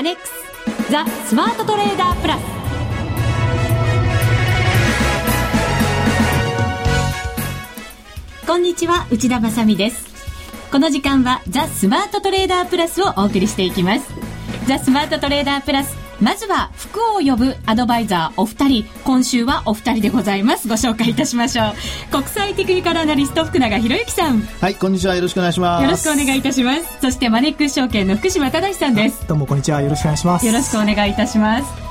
アネックスザ・スマートトレーダープラス。こんにちは内田まさです。この時間はザ・スマートトレーダープラスをお送りしていきます。ザ・スマートトレーダープラスまずは福を呼ぶアドバイザーお二人。今週はお二人でございます。ご紹介いたしましょう。国際テクニカルアナリスト福永博之さん。はいこんにちは。よろしくお願いします。よろしくお願いいたします。そしてマネックス証券の福島正さんです。どうもこんにちは。よろしくお願いします。よろしくお願いいたします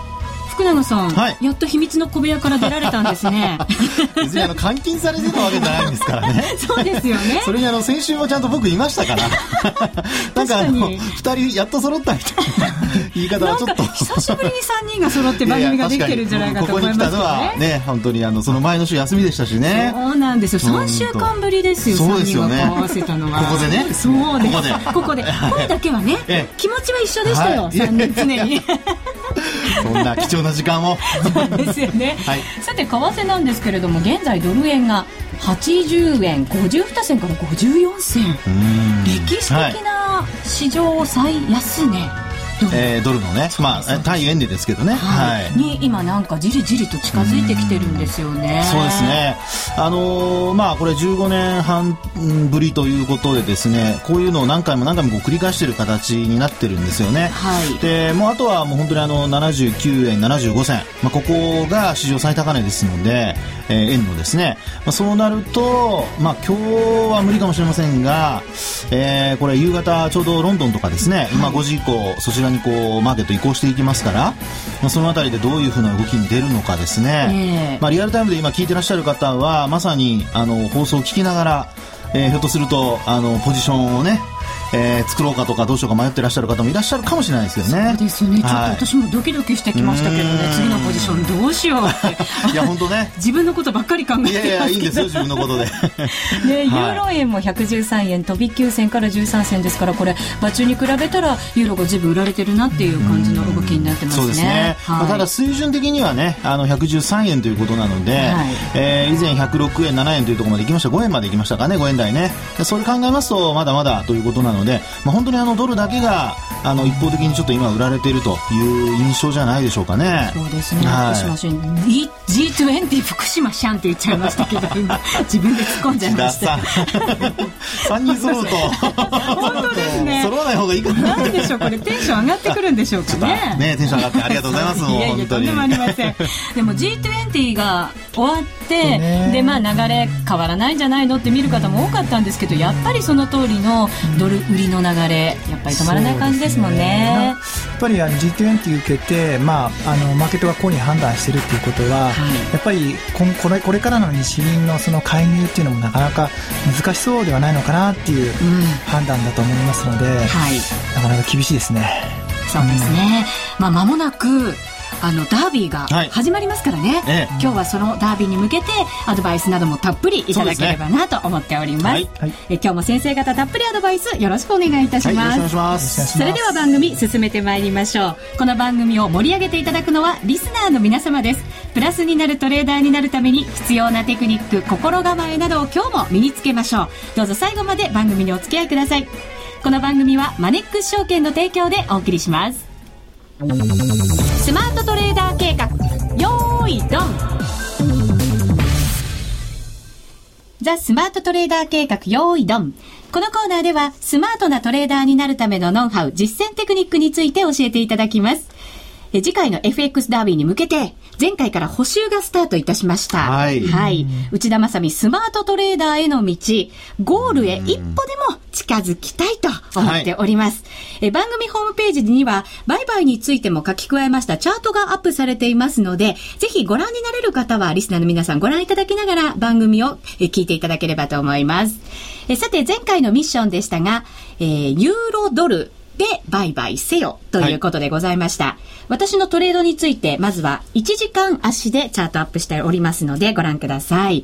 福永さん、はい、やっと秘密の小部屋から出られたんですね。別にあの監禁されてたわけじゃないんですからね。そうですよね。それにあの先週もちゃんと僕いましたから。なんかあの2人やっと揃ったみたいな言い方はちょっと。久しぶりに3人が揃って番組ができてるんじゃないかと思います、ね、ここに来たのはね本当にあのその前の週休みでしたしね。そうなんですよ。3週間ぶりですよそうですよね。合わせたのは。ここでね。そうです。ここで。ここで。声だけはね、気持ちは一緒でしたよ、はい、3人常に そんな貴重な時間を。ですよね、はい、さて為替なんですけれども現在ドル円が80円52銭から54銭。歴史的な史上最安値、ね、えー、ドルのね、まあ、対円でですけどね、はい、に今なんかじりじりと近づいてきてるんですよね。そうですね。あのー、まあこれ15年半ぶりということでですね、こういうのを何回も何回もこう繰り返している形になってるんですよね。はい。で、もうあとはもう本当にあの79円75銭、まあここが史上最高値ですので、えー、円のですね、まあそうなると、まあ今日は無理かもしれませんが、えー、これ夕方ちょうどロンドンとかですね、今5時以降そちらにこうマーケット移行していきますから、まあ、その辺りでどういうふうな動きに出るのかですね、えー、まあ、リアルタイムで今聞いてらっしゃる方はまさにあの放送を聞きながら、えー、ひょっとするとあのポジションをねえー、作ろうかとかどうしようか迷ってらっしゃる方もいらっしゃるかもしれないですよね。ですよね。ちょっと私もドキドキしてきましたけどね、次のポジションどうしようって。いや本当ね。自分のことばっかり考えて。いやいやいいんですよ自分のことで。で、ユーロ円も113円飛び9銭から13銭ですからこれ場中に比べたらユーロが全部売られてるなっていう感じの動きになってますね。そうですね。はい、まあ、ただ水準的にはねあの113円ということなので、はい、えー、以前106円7円というところまで行きました5円まで行きましたかね5円台ね。それ考えますとまだまだということなので、まあ本当にあのドルだけがあの一方的にちょっと今売られているという印象じゃないでしょうかね。そうですね。はい、福島市 G20 福島シャンって言っちゃいましたけど今 自分で突っ込んじゃいました。三人揃うと本当ですね。揃わない方がいいかな。なんでしょう？これテンション上がってくるんでしょうかね。ねテンション上がってありがとうございます。いやいやとんでもありません。でも G20 が終わってでまあ流れ変わらないんじゃないのって見る方も多かったんですけどやっぱりその通りのドル売りの流れやっぱり止まらない感じですもんね。やっぱりあの G20 受けて、まあ、あのマーケットがこうに判断しているということは、はい、やっぱりここれこれからの日銀のその介入っていうのもなかなか難しそうではないのかなっていう判断だと思いますので、うんはい、なかなか厳しいですね。そうですね、うん、まあ、間もなくあのダービーが始まりますからね、はい、今日はそのダービーに向けてアドバイスなどもたっぷりいただければなと思っております、ねはい、え今日も先生方たっぷりアドバイスよろしくお願いいたします、はい、それでは番組進めてまいりましょう。この番組を盛り上げていただくのはリスナーの皆様です。プラスになるトレーダーになるために必要なテクニック心構えなどを今日も身につけましょう。どうぞ最後まで番組にお付き合いください。この番組はマネックス証券の提供でお送りしますスマートトレーダー計画。よーいドン。ザ・スマートトレーダー計画よーいドン。このコーナーではスマートなトレーダーになるためのノウハウ、実践テクニックについて教えていただきます。え次回の FX ダービーに向けて、前回から補修がスタートいたしました。はい。はい。内田正美スマートトレーダーへの道、ゴールへ一歩でも近づきたいと思っております。はい、え番組ホームページには、売買についても書き加えましたチャートがアップされていますので、ぜひご覧になれる方は、リスナーの皆さんご覧いただきながら番組をえ聞いていただければと思います。えさて、前回のミッションでしたが、えー、ユーロドル、で売買せよということでございました。はい、私のトレードについて、まずは1時間足でチャートアップしておりますのでご覧ください。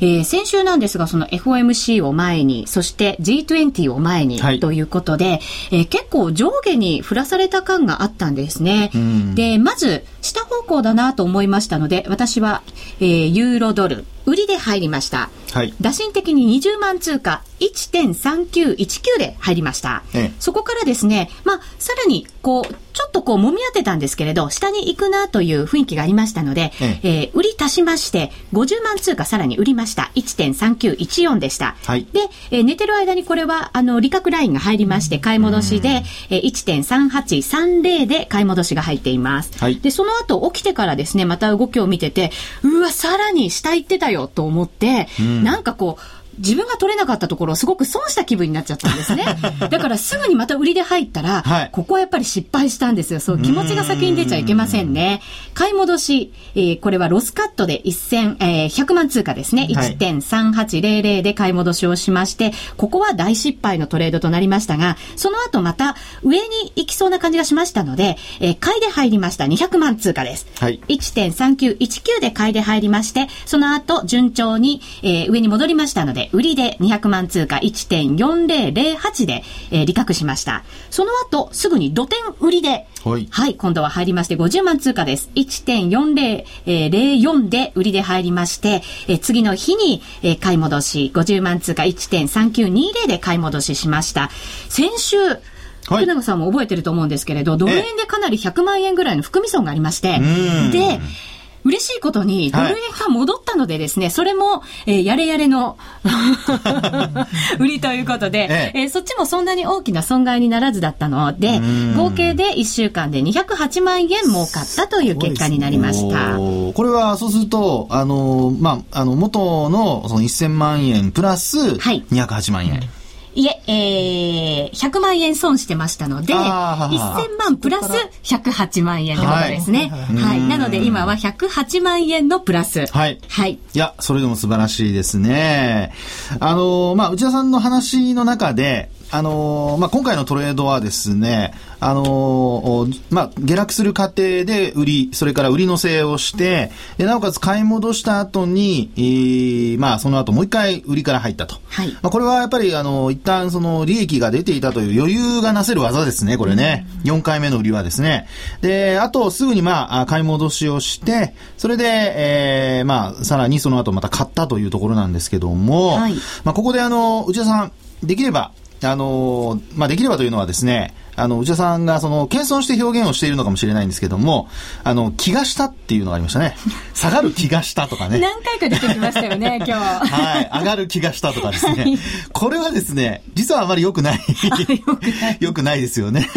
えー、先週なんですが、その FOMC を前に、そして G20 を前に、ということで、えー、結構上下に振らされた感があったんですね。で、まず、下方向だなと思いましたので、私は、えー、ユーロドル、売りで入りました。はい。打診的に20万通貨1.3919で入りました。ええ、そこからですね、まあ、さらに、こう、ちょっとこう、揉み当てたんですけれど、下に行くなという雰囲気がありましたので、えええー、売り足しまして、50万通貨さらに売りました。1.3914でした。はい。で、えー、寝てる間にこれは、あの、利確ラインが入りまして、買い戻しで、えー、1.3830で買い戻しが入っています。はい。で、その後起きてからですね、また動きを見てて、うわ、さらに下行ってたよと思って、うん、なんかこう、自分が取れなかったところをすごく損した気分になっちゃったんですね。だからすぐにまた売りで入ったら、はい、ここはやっぱり失敗したんですよ。そう、気持ちが先に出ちゃいけませんね。買い戻し、えー、これはロスカットで1000、えー、100万通貨ですね。1.3800で買い戻しをしまして、ここは大失敗のトレードとなりましたが、その後また上に行きそうな感じがしましたので、えー、買いで入りました200万通貨です。はい、1.3919で買いで入りまして、その後順調に、えー、上に戻りましたので、売りで200万通貨1.4008で、えー、利確しました。その後、すぐに土点売りで、はい、はい、今度は入りまして50万通貨です。1.4004で売りで入りまして、えー、次の日に、えー、買い戻し、50万通貨1.3920で買い戻ししました。先週、はい、福永さんも覚えてると思うんですけれど、ドル円でかなり100万円ぐらいの含み損がありまして、で、嬉しいことに、ドル円が戻ったのでですね、はい、それも、えー、やれやれの 売りということで、ええ。えー、そっちもそんなに大きな損害にならずだったので、合計で1週間で208万円儲かったという結果になりました。これは、そうすると、あの、まあ、あの、元のその1000万円プラス208万円。はいいえ、えー、100万円損してましたので、1000万プラス108万円ってことですね。はい。はい、なので今は108万円のプラス。はい。はい。いや、それでも素晴らしいですね。あの、まあ、内田さんの話の中で、あのまあ、今回のトレードはですね、あのまあ、下落する過程で売り、それから売りのせをして、なおかつ買い戻した後に、えー、まあ、その後もう一回売りから入ったと。はい。まあ、これはやっぱり、あの、一旦その利益が出ていたという余裕がなせる技ですね、これね。うん、4回目の売りはですね。で、あとすぐにまあ、買い戻しをして、それで、えー、まあ、さらにその後また買ったというところなんですけども、はい、まあ、ここであの、内田さん、できれば、あのまあ、できればというのはですね、あの、内田さんがその、謙遜して表現をしているのかもしれないんですけども、あの、気がしたっていうのがありましたね。下がる気がしたとかね。何回か出てきましたよね、今日。はい。上がる気がしたとかですね。はい、これはですね、実はあまり良くない。良くない。ですよね。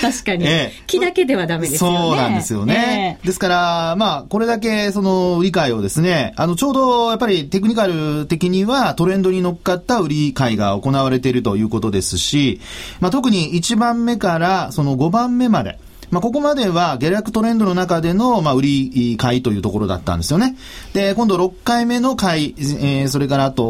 確かに。ええ、気だけではダメですよね。そうなんですよね。えー、ですから、まあ、これだけその、理解をですね、あの、ちょうどやっぱりテクニカル的にはトレンドに乗っかった売り買いが行われているということですし、まあ、特に1番目からその5番目まで、まあ、ここまでは下落トレンドの中での、まあ、売り買いというところだったんですよね。で、今度6回目の買い、えー、それからあと、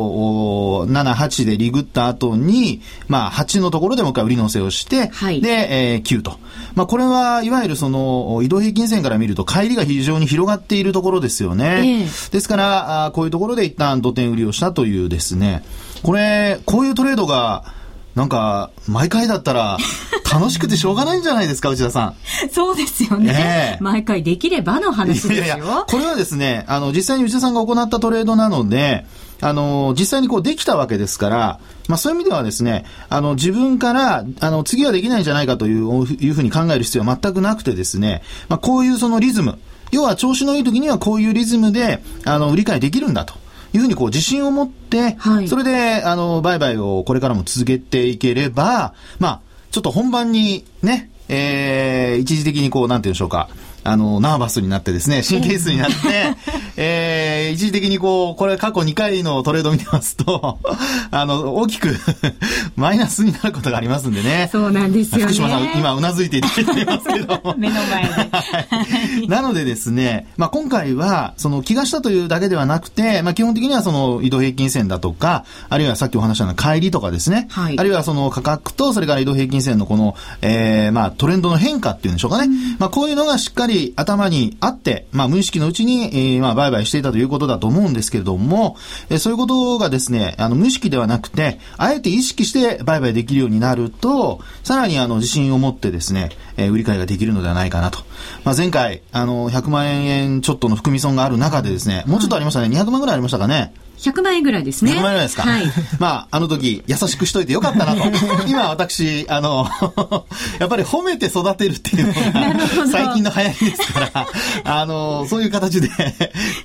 7、8でリグった後に、まあ、8のところでもう一回売り乗せをして、はい、で、えー、9と。まあ、これはいわゆるその、移動平均線から見ると、帰りが非常に広がっているところですよね。えー、ですから、あこういうところで一旦土点売りをしたというですね、これ、こういうトレードが、なんか、毎回だったら、楽しくてしょうがないんじゃないですか、内田さん。そうですよね。えー、毎回できればの話ですよ。いやいや、これはですね、あの、実際に内田さんが行ったトレードなので、あの、実際にこうできたわけですから、まあそういう意味ではですね、あの、自分から、あの、次はできないんじゃないかといういうふうに考える必要は全くなくてですね、まあこういうそのリズム、要は調子のいい時にはこういうリズムで、あの、理解できるんだと。いうふうにこう自信を持って、はい、それで、あの、売買をこれからも続けていければ、まあ、ちょっと本番にね、えー、一時的にこう、なんて言うんでしょうか、あの、ナーバスになってですね、神経質になって、えー、一時的にこう、これ過去2回のトレード見てますと、あの、大きく マイナスになることがありますんでね。そうなんですよね。福島さん、今うなずいていただいてますけど。目の前で。なのでですね、まあ今回は、その気がしたというだけではなくて、まあ基本的にはその移動平均線だとか、あるいはさっきお話したような帰りとかですね、はい、あるいはその価格と、それから移動平均線のこの、えー、まあトレンドの変化っていうんでしょうかね。うん、まあこういうのがしっかり頭にあって、まあ無意識のうちに、えー、まあ売売買していたということだと思うんですけれども、えそういうことがですね、あの、無意識ではなくて、あえて意識して売買できるようになると、さらにあの、自信を持ってですね、え売り買いができるのではないかなと。まあ、前回、あの、100万円ちょっとの含み損がある中でですね、もうちょっとありましたね、200万ぐらいありましたかね。100万円ぐらいですね。100万円ぐらいですか。はい。まあ、あの時、優しくしといてよかったなと。今、私、あの、やっぱり褒めて育てるっていうのが、最近の流行りですから、あの、そういう形で、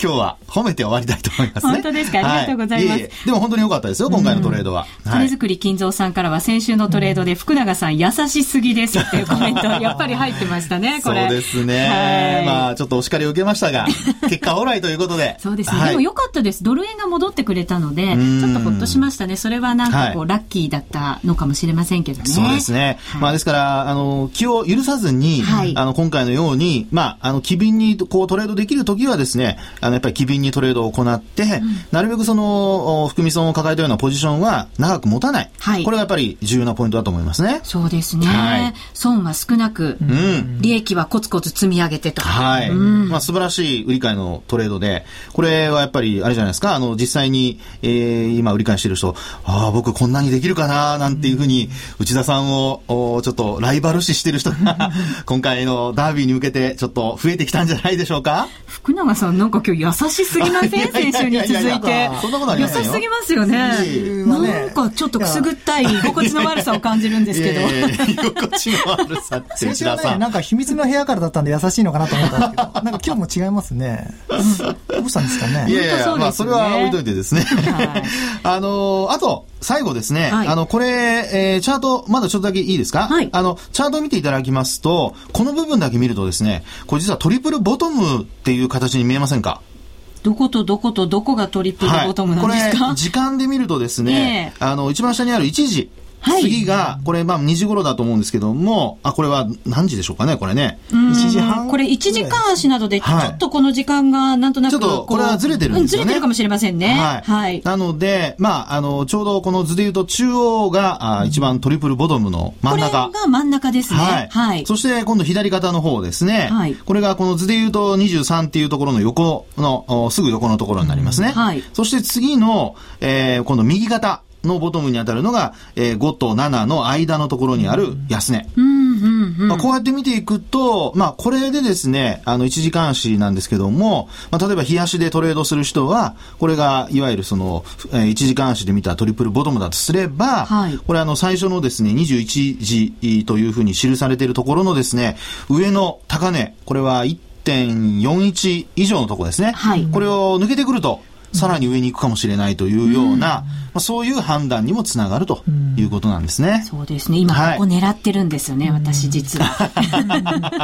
今日は褒めて終わりたいと思いますね。本当ですか？ありがとうございます。はい、いえいえでも本当に良かったですよ、今回のトレードは。金作り金蔵さんからは、先週のトレードで、福永さん優しすぎですっていうコメント、やっぱり入ってましたね、これ。そうですね。まあ、ちょっとお叱りを受けましたが、結果オーライということで。そうですね。でも良かったです。ドル円が戻ってくれたので、で、ちょっとほっとしましたね。それはなんかこう、はい、ラッキーだったのかもしれませんけどね。そうですね。はい、まあですから、あの、気を許さずに、はい、あの、今回のように、まあ、あの、機敏にこうトレードできるときはですね、あの、やっぱり機敏にトレードを行って、うん、なるべくその、含み損を抱えたようなポジションは長く持たない。はい、これがやっぱり重要なポイントだと思いますね。そうですね。はい、損は少なく、うん、利益はコツコツ積み上げてと。はい。うん、まあ、素晴らしい売り買いのトレードで、これはやっぱり、あれじゃないですか、あの、実際に、えー、今売り買いしてる人、ああ、僕こんなにできるかな、なんていうふうに、内田さんを、おちょっとライバル視してる人が、今回のダービーに向けて、ちょっと増えてきたんじゃないでしょうか？福永さん、なんか今日優しすぎません？先週に続いて。そんなことありません優しすぎますよね。なんかちょっとくすぐったい居心地の悪さを感じるんですけど。居心地の悪さって、内田さん。なんか秘密の部屋からだったんで優しいのかなと思ったんですけど、なんか今日も違いますね。どうしたんですかね。いやいや、まあそれは置いといてですね。あの、あと、最後ですね、はい、あの、これ、えー、チャート、まだちょっとだけいいですか？はい。あの、チャートを見ていただきますと、この部分だけ見るとですね、これ実はトリプルボトムっていう形に見えませんか？どことどことどこがトリプルボトムなんですか、はい、これ、時間で見るとですね、えー、あの、一番下にある1時、はい、次が、これ、まあ、2時頃だと思うんですけども、あ、これは何時でしょうかね、これね。1時半これ1時間足などで、ちょっとこの時間が、なんとなく、ちょっと、これはずれてるんですよね。ずれてるかもしれませんね。はい。はい、なので、まあ、あの、ちょうどこの図で言うと、中央が、あ一番トリプルボトムの真ん中。これが真ん中ですね。はい。はい。そして、今度左肩の方ですね。はい。これが、この図で言うと、23っていうところの横の、すぐ横のところになりますね。はい。そして次の、えー、今度右肩。のボトムに当たるのが、えー、5と7の間のところにある安値。まあ、こうやって見ていくと、まあ、これでですね、あの、一時間足なんですけども、まあ、例えば、日足でトレードする人は、これが、いわゆるその、えー、一時間足で見たトリプルボトムだとすれば、はい、これあの、最初のですね、21時というふうに記されているところのですね、上の高値、これは1.41以上のところですね。はい、これを抜けてくると、さらに上に行くかもしれないというような、まあ、そういう判断にもつながるということなんですね。そうですね。今ここ狙ってるんですよね、はい、私実は。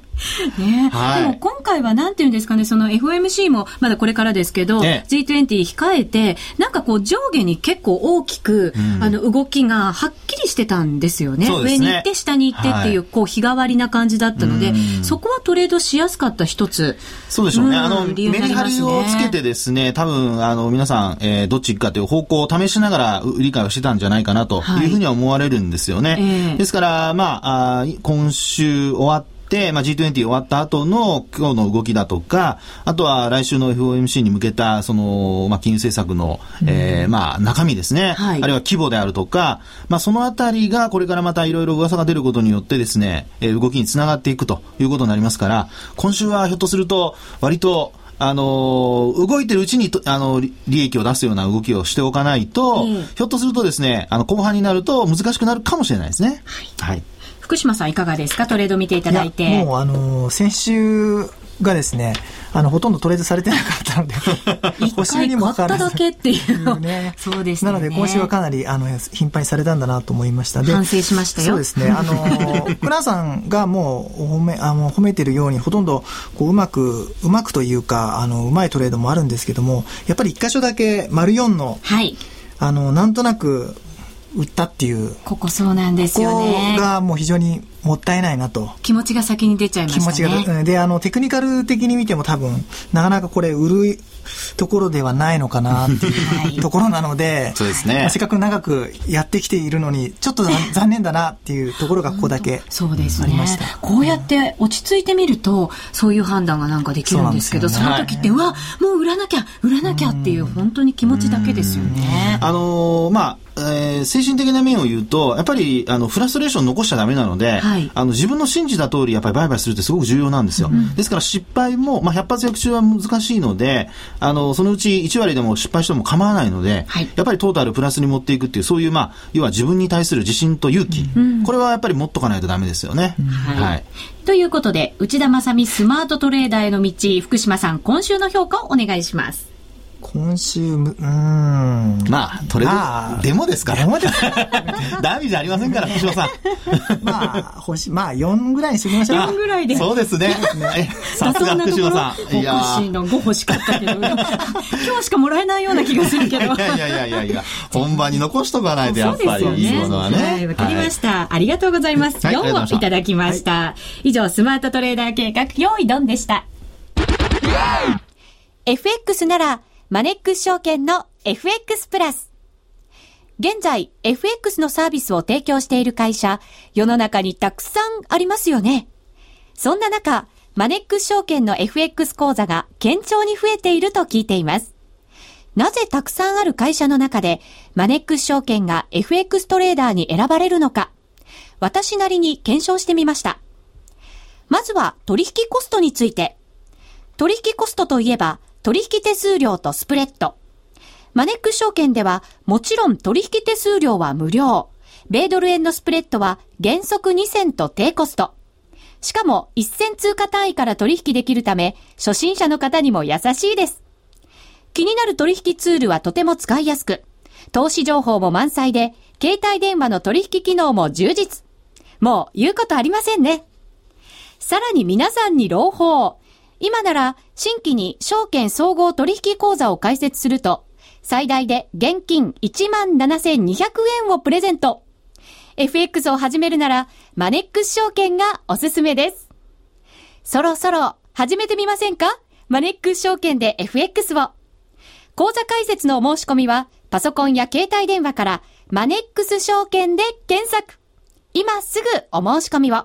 ね、はい、でも今回はなんていうんですかね、その FOMC もまだこれからですけど、ね、G20 控えて、なんかこう上下に結構大きく、うん、あの動きがはっきりしてたんですよね。ね。上に行って下に行ってっていう、はい、こう日替わりな感じだったので、そこはトレードしやすかった一つ。そうでしょうね。あの、メリハリをつけてですね、多分、あの、皆さん、えー、どっち行くかという方向を試しながら理解をしてたんじゃないかなというふうには思われるんですよね。はいえ。ー、ですから、まあ、あ今週終わって、まあ、G20 終わった後の今日の動きだとか、あとは来週の FOMC に向けた、その、まあ、金融政策の、うん、えー、まあ、中身ですね、はい、あるいは規模であるとか、まあ、そのあたりがこれからまたいろいろ噂が出ることによってですね、えー、動きにつながっていくということになりますから、今週はひょっとすると、割と、あの動いてるうちにあの利益を出すような動きをしておかないと、ひょっとするとですね、あの後半になると難しくなるかもしれないですね。はい、はい福島さんいかがですか？トレード見ていただいて。もうあの先週がですね、あの、ほとんどトレードされてなかったので、補修にもかかわらず。だけっていうね。そうですね。なので、今週はかなり、あの、頻繁にされたんだなと思いました。で、反省しましたよ。そうですね。あの、倉さんがもう、褒め、あの、褒めてるように、ほとんど、こう、うまく、うまくというか、あの、うまいトレードもあるんですけども、やっぱり一箇所だけ、丸4の、はい。あの、なんとなく、売ったっていう。ここそうなんですよね。ここがもう非常にもったいないなと。気持ちが先に出ちゃいましたね。気持ちが、で、あの、テクニカル的に見ても多分、なかなかこれ、売るところではないのかなっていう ところなので、そうですね。まあ、せっかく長くやってきているのに、ちょっと残念だなっていうところがここだけそうですね。こうやって落ち着いてみると、そういう判断がなんかできるんですけど、そ、ね,、の時って、うわ、もう売らなきゃ、売らなきゃっていう、本当に気持ちだけですよね。あのー、まあ、えー、精神的な面を言うと、やっぱり、あの、フラストレーション残しちゃダメなので、はい、あの、自分の信じた通り、やっぱり売買するってすごく重要なんですよ。うん、ですから失敗も、まあ、百発百中は難しいので、あの、そのうち1割でも失敗しても構わないので、はい、やっぱりトータルプラスに持っていくっていう、そういう、まあ、要は自分に対する自信と勇気、うん、これはやっぱり持っとかないとダメですよね。はい、はい。ということで、内田正美スマートトレーダーへの道、福島さん、今週の評価をお願いします。今週、うん。まあ、とりあえず、デモですから。デモですダメじゃありませんから、福島さん。まあ、星、まあ、4ぐらいにしておきましょう。4ぐらいで。そうですね。さすが福島さん。いやおかしいの5欲しかったけど、今日しかもらえないような気がするけど。いやいやいやいやいや、本番に残しとかないと、やっぱりいいものはね。はい、わかりました。ありがとうございます。4をいただきました。以上、スマートトレーダー計画、用意ドンでした。FX なら、マネックス証券の FX プラス。現在、FX のサービスを提供している会社、世の中にたくさんありますよね。そんな中、マネックス証券の FX 講座が堅調に増えていると聞いています。なぜたくさんある会社の中で、マネックス証券が FX トレーダーに選ばれるのか、私なりに検証してみました。まずは取引コストについて。取引コストといえば、取引手数料とスプレッド。マネック証券では、もちろん取引手数料は無料。米ドル円のスプレッドは原則2銭と低コスト。しかも1銭通貨単位から取引できるため、初心者の方にも優しいです。気になる取引ツールはとても使いやすく、投資情報も満載で、携帯電話の取引機能も充実。もう言うことありませんね。さらに皆さんに朗報。今なら新規に証券総合取引口座を開設すると、最大で現金17,200円をプレゼント。FX を始めるなら、マネックス証券がおすすめです。そろそろ始めてみませんか？マネックス証券で FX を。口座開設の申し込みは、パソコンや携帯電話からマネックス証券で検索。今すぐお申し込みを。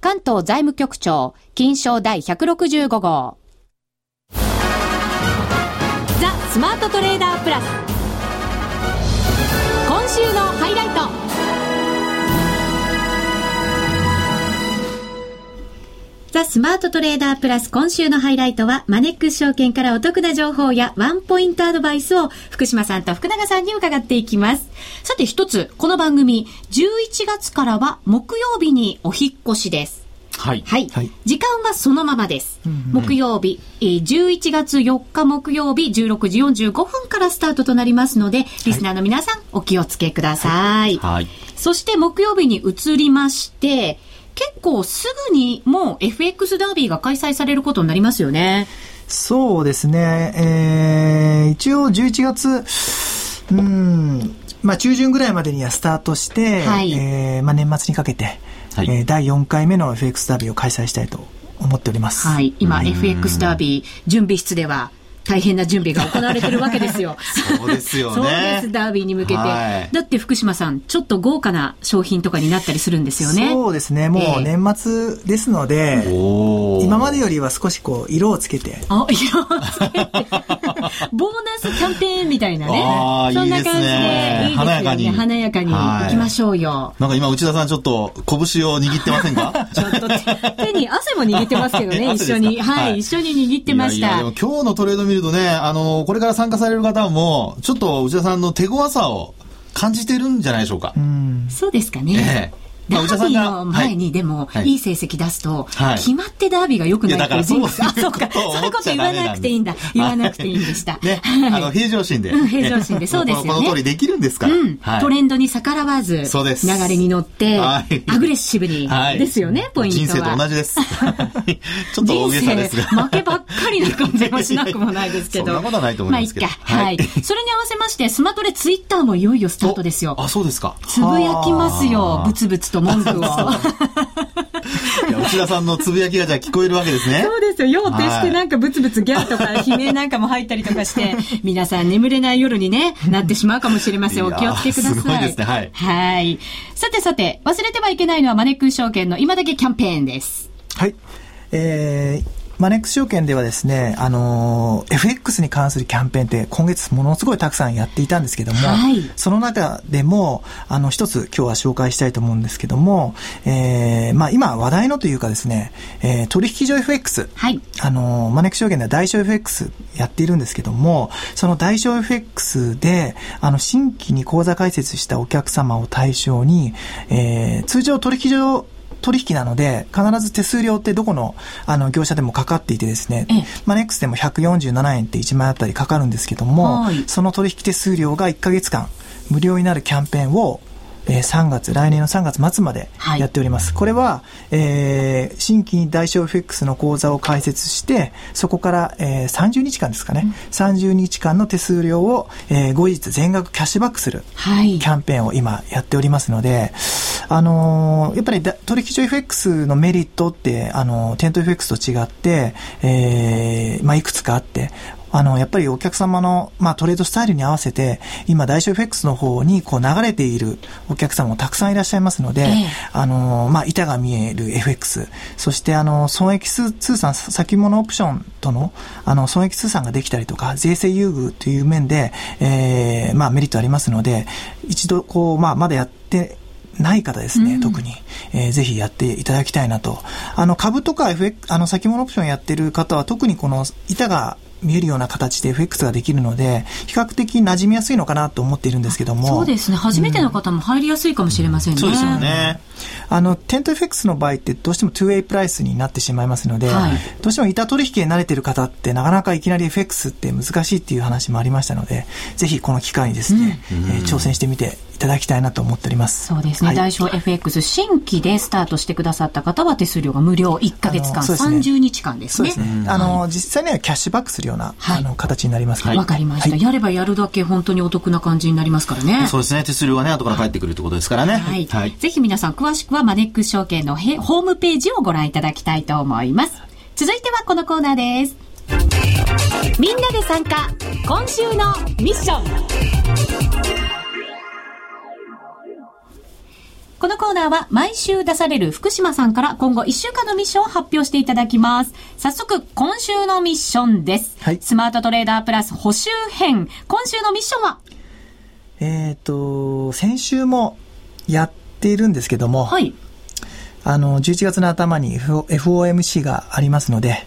関東財務局長、金賞第165号。ザ・スマートトレーダープラス。今週のハイライト。ザ・スマートトレーダープラス今週のハイライトはマネックス証券からお得な情報やワンポイントアドバイスを福島さんと福永さんに伺っていきます。さて一つ、この番組11月からは木曜日にお引越しです。はい。はい。時間はそのままです。うんうん、木曜日、えー、11月4日木曜日16時45分からスタートとなりますので、リスナーの皆さん、お気をつけください。はい。そして木曜日に移りまして、結構すぐにもう FX ダービーが開催されることになりますよね。そうですね。えー、一応11月、うん、まあ中旬ぐらいまでにはスタートして、はい、えー、まあ年末にかけて、はい、えー、第4回目の FX ダービーを開催したいと思っております。はい。今、FX ダービー準備室では、大変な準備が行われてるわけですよ。そうですよね。そうです、ダービーに向けて、はい。だって福島さん、ちょっと豪華な商品とかになったりするんですよね。そうですね。もう年末ですので、えー、今までよりは少しこう、色をつけて。あ、色をつけて。ボーナスキャンペーンみたいなね。そんな感じで、いいですね。華やかに。華やかに行きましょうよ。なんか今、内田さんちょっと拳を握ってませんか？ちょっと手に汗も握ってますけどね、一緒に。はい、一緒に握ってました。いやいや今日のトレード見るとね、あの、これから参加される方も、ちょっと内田さんの手強さを感じてるんじゃないでしょうか。うそうですかね。ええダービーの前にでも、いい成績出すと、決まってダービーが良くないっていう人物あ、そうか。そういうこと言わなくていいんだ。言わなくていいんでした。ね。あの、平常心で。平常心で、そうですよね。この通りできるんですから。トレンドに逆らわず。流れに乗って、アグレッシブに、ですよね、ポイントは。人生と同じです。ちょっと大げさですが。負けばっかりな感じもしなくもないですけど。そんなことはないと思いますけど。まあ、いっか。はい。それに合わせまして、スマトレツイッターもいよいよスタートですよ。あ、そうですか。つぶやきますよ、ブツブツと文句を。いや、内田さんのつぶやきがじゃあ聞こえるわけですね。そうですよ。よう徹してなんかブツブツギャーとか悲鳴なんかも入ったりとかして、皆さん眠れない夜にね、なってしまうかもしれません。お気をつけください。すごいですね。はい。はい。さてさて、忘れてはいけないのはマネック証券の今だけキャンペーンです。はい。えー、マネックス証券ではですね、あのー、FX に関するキャンペーンって今月ものすごいたくさんやっていたんですけども、はい、その中でも、あの、一つ今日は紹介したいと思うんですけども、えー、まあ今話題のというかですね、えー、取引所 FX、はい、あのー、マネックス証券では代償 FX やっているんですけども、その代償 FX で、あの、新規に口座開設したお客様を対象に、えー、通常取引所取引なので、必ず手数料ってどこのあの業者でもかかっていてですね、まあ、ネックスでも147円って1万円あたりかかるんですけども、その取引手数料が1ヶ月間無料になるキャンペーンをえー、3月、来年の3月末までやっております。はい、これは、えー、新規に代償 FX の口座を開設して、そこから、えー、30日間ですかね、うん、30日間の手数料を、えー、後日全額キャッシュバックするキャンペーンを今やっておりますので、あのー、やっぱり取引所 FX のメリットって、あのー、テント FX と違って、えー、まあ、いくつかあって、あの、やっぱりお客様の、まあ、トレードスタイルに合わせて、今、大小 FX の方に、こう、流れているお客様もたくさんいらっしゃいますので、ええ、あの、まあ、板が見える FX、そして、あの、損益通算、先物オプションとの、あの、損益通算ができたりとか、税制優遇という面で、えー、まあ、メリットありますので、一度、こう、まあ、まだやって、ない方ですね、うん、特に、えー、ぜひやっていただきたいなと。あの、株とか FX、あの、先物オプションやってる方は、特にこの板が見えるような形で FX ができるので、比較的馴染みやすいのかなと思っているんですけども。そうですね。初めての方も入りやすいかもしれませんね。うん、そうですよね。あの、テント FX の場合ってどうしても 2way プライスになってしまいますので、はい、どうしても板取引に慣れている方ってなかなかいきなり FX って難しいっていう話もありましたので、ぜひこの機会にですね、うん、えー、挑戦してみていただきたいなと思っております。そうですね。はい、代償 FX 新規でスタートしてくださった方は手数料が無料1か月間、ね、30日間ですね。そうですね。あの、実際にはキャッシュバックするような、はい、あの形になりますわ、かりました、やればやるだけ本当にお得な感じになりますからね。そうですね。手数料がね、後から返ってくるってことですからね。はい。はい、ぜひ皆さん詳しくはマネックス証券のホームページをご覧いただきたいと思います。続いてはこのコーナーです。みんなで参加、今週のミッション。このコーナーは毎週出される福島さんから今後1週間のミッションを発表していただきます。早速、今週のミッションです。はい、スマートトレーダープラス補修編。今週のミッションは？えっ、と、先週もやっているんですけども、はい。あの、11月の頭に FOMC がありますので、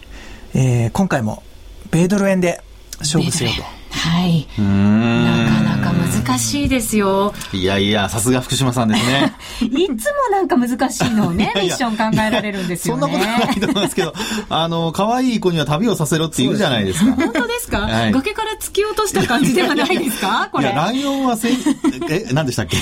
えー、今回も米ドル円で勝負しようと。はい。なかなか難しいですよ。いやいや、さすが福島さんですね。いつもなんか難しいのをね、ミッション考えられるんですよね。そんなことないと思いますけど、あの、可愛い子には旅をさせろって言うじゃないですか。本当ですか、はい、崖から突き落とした感じではないですか？これ。いや、ライオンはせん、え、何でしたっけ？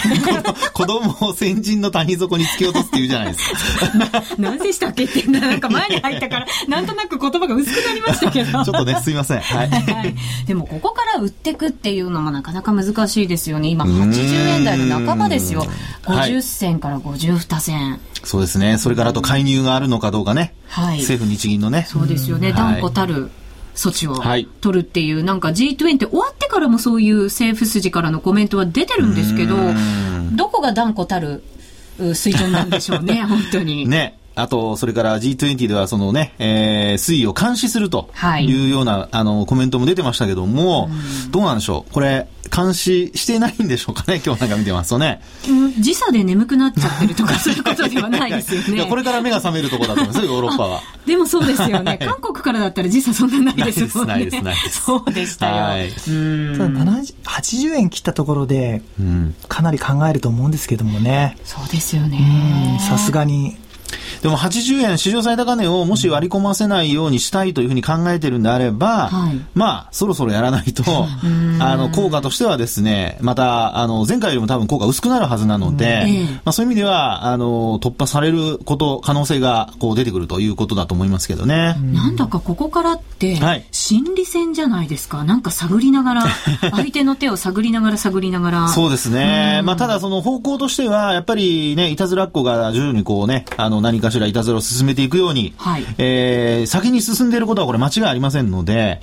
子供を先人の谷底に突き落とすって言うじゃないですか。何でしたっけってなんか前に入ったから、なんとなく言葉が薄くなりましたけど。ちょっとね、すいません。はい。はい、でも、ここから売ってくっていうのもなかなか難しいですよね。今、80円台の半ばですよ。50銭から52銭。そうですね。それからあと介入があるのかどうかね。はい。政府日銀のね。そうですよね。断固たる。措置を取るっていう、はい、なんか G20 終わってからもそういう政府筋からのコメントは出てるんですけど、どこが断固たる水準なんでしょうね、本当に。ね。あと、それから G20 ではそのね、えー、推移を監視するというような、はい、あの、コメントも出てましたけども、どうなんでしょう？これ、監視してないんでしょうかね、今日なんか見てますとね。うん、時差で眠くなっちゃってるとか、そういうことではないですよね。いやこれから目が覚めるところだと思いますよ、ヨーロッパは。でもそうですよね。韓国からだったら時差そんなないですもんね。ないです、ないです。そうでしたよ。はい、80円切ったところで、かなり考えると思うんですけどもね。そうですよね。さすがにでも80円史上最高値をもし割り込ませないようにしたいというふうに考えてるんであれば、はい、まあ、そろそろやらないと、あの、効果としてはですね、また、あの、前回よりも多分効果薄くなるはずなので、まあそういう意味では、あの、突破されること、可能性がこう出てくるということだと思いますけどね。なんだかここからって、心理戦じゃないですか。なんか探りながら、相手の手を探りながら探りながら。そうですね。まあただその方向としては、やっぱりね、いたずらっ子が徐々にこうね、あの、何かしらいたずらを進めていくように、はい、えー、先に進んでいることはこれ間違いありませんので、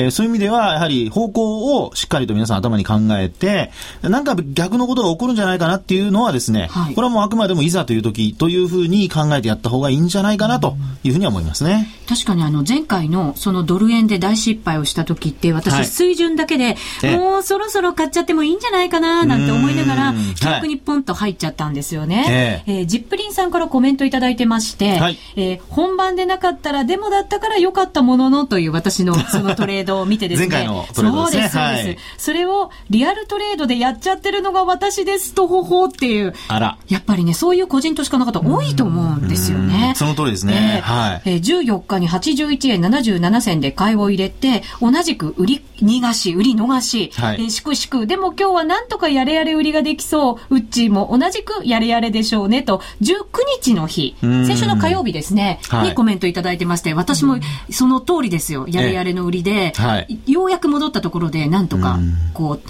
えー、そういう意味では、やはり方向をしっかりと皆さん頭に考えて、なんか逆のことが起こるんじゃないかなっていうのはですね、はい、これはもうあくまでもいざという時というふうに考えてやった方がいいんじゃないかなというふうには思いますね。確かにあの前回のそのドル円で大失敗をした時って私水準だけで、もうそろそろ買っちゃってもいいんじゃないかななんて思いながら逆にポンと入っちゃったんですよね。えー、えー、ジップリンさんからコメントいただいてまして、はい、えー、本番でなかったらデモだったから良かったもののという私のそのトレードを見てですね。前回のトレードですね。そうです、そうです、はい。それをリアルトレードでやっちゃってるのが私ですとほほっていう。あら。やっぱりね、そういう個人投資家の方多いと思うんですよね。その通りですね。えー、はい。えー、14日に81円77銭で買いを入れて、同じく売り逃し、売り逃し、はい、えー、しくしく、でも今日はなんとかやれやれ売りができそう、うっちーも同じくやれやれでしょうねと、19日の日、先週の火曜日ですね、はい、にコメントいただいてまして、私もその通りですよ、やれやれの売りで、はい、ようやく戻ったところで、なんとか、こう、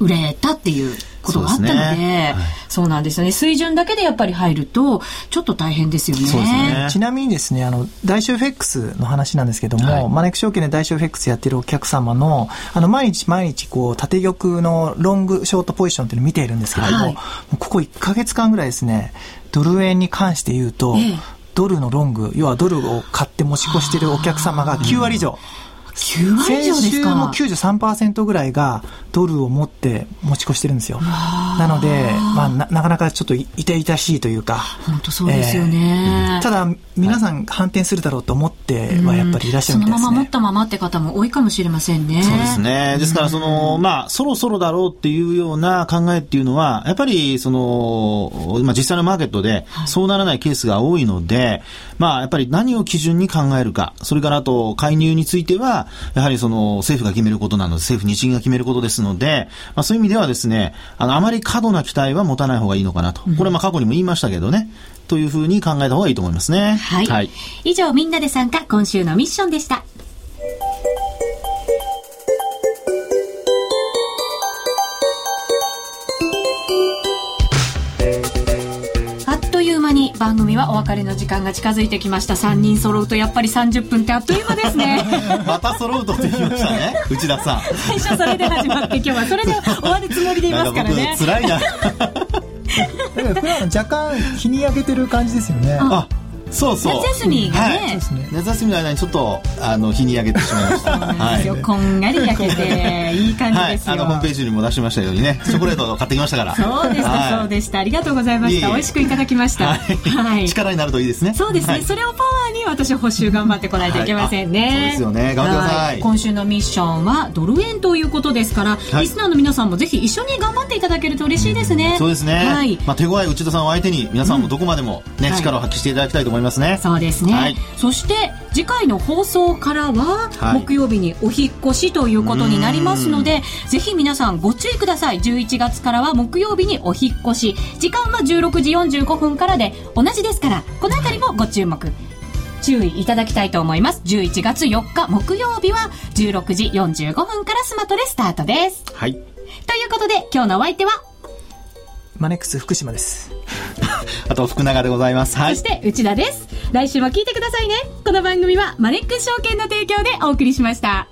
売れたっていうことがあったので、そう、ねはい、そうなんですよね。水準だけでやっぱり入ると、ちょっと大変ですよね。ね。ちなみにですね、あの、大衆フェックスの話なんですけども、はい、マネック証券で大衆フェックスやってるお客様の、あの、毎日毎日、こう、縦玉のロング、ショートポジションっていうのを見ているんですけども、はい、ここ1か月間ぐらいですね、ドル円に関して言うと、ええ、ドルのロング、要はドルを買って持ち越しているお客様が9割以上。9割以上ですか先週も93%ぐらいがドルを持って持ち越してるんですよ。なので、まあな、なかなかちょっと痛々しいというか。本当そうですよね。えー、ただ、皆さん反転するだろうと思ってはやっぱりいらっしゃるみたいですね。そのまま持ったままって方も多いかもしれませんね。そうですね。ですから、その、まあ、そろそろだろうっていうような考えっていうのは、やっぱり、その、まあ、実際のマーケットでそうならないケースが多いので、まあ、やっぱり何を基準に考えるか、それからあと、介入については、やはりその、政府が決めることなので、政府日銀が決めることですので、まあ、そういう意味ではですね、あの、あまり過度な期待は持たない方がいいのかなと。これはまあ過去にも言いましたけどね。というふうに考えた方がいいと思いますね。はい。はい、以上、みんなで参加、今週のミッションでした。番組はお別れの時間が近づいてきました。3人揃うとやっぱり30分ってあっという間ですね。また揃うとって言いましたね。内田さん。最初それで始まって今日はそれで終わるつもりでいますからね。辛いな。若干日に焼けてる感じですよね。あそうそう。夏休みがね、はい、夏休みの間にちょっとあの日に焼けてしまいました。はい、こんがり焼けていい感じですよ、はい、あのホームページにも出しましたようにね。チョコレートを買ってきましたから。そうでした、はい、そうでした。ありがとうございました。美味しくいただきました、はい、力になるといいですね。そうですね、それをパワーに私補習頑張ってこないといけませんね、そうですよね。頑張ってください。今週のミッションはドル円ということですから、リスナーの皆さんもぜひ一緒に頑張っていただけると嬉しいですね、そうですね、はい。まあ、手強い内田さんを相手に皆さんもどこまでもね、力を発揮していただきたいと思いますね。そうですね、はい、そして次回の放送からは、木曜日にお引越しということになりますので、ぜひ皆さんご注意ください。11月からは木曜日にお引越し。時間は16時45分からで同じですからこの辺りもご注目。注意いただきたいと思います。11月4日木曜日は16時45分からスマトでスタートです。はい。ということで今日のお相手はマネックス福島です あと福永でございます。はい。そして内田です。来週も聞いてくださいね。この番組はマネックス証券の提供でお送りしました。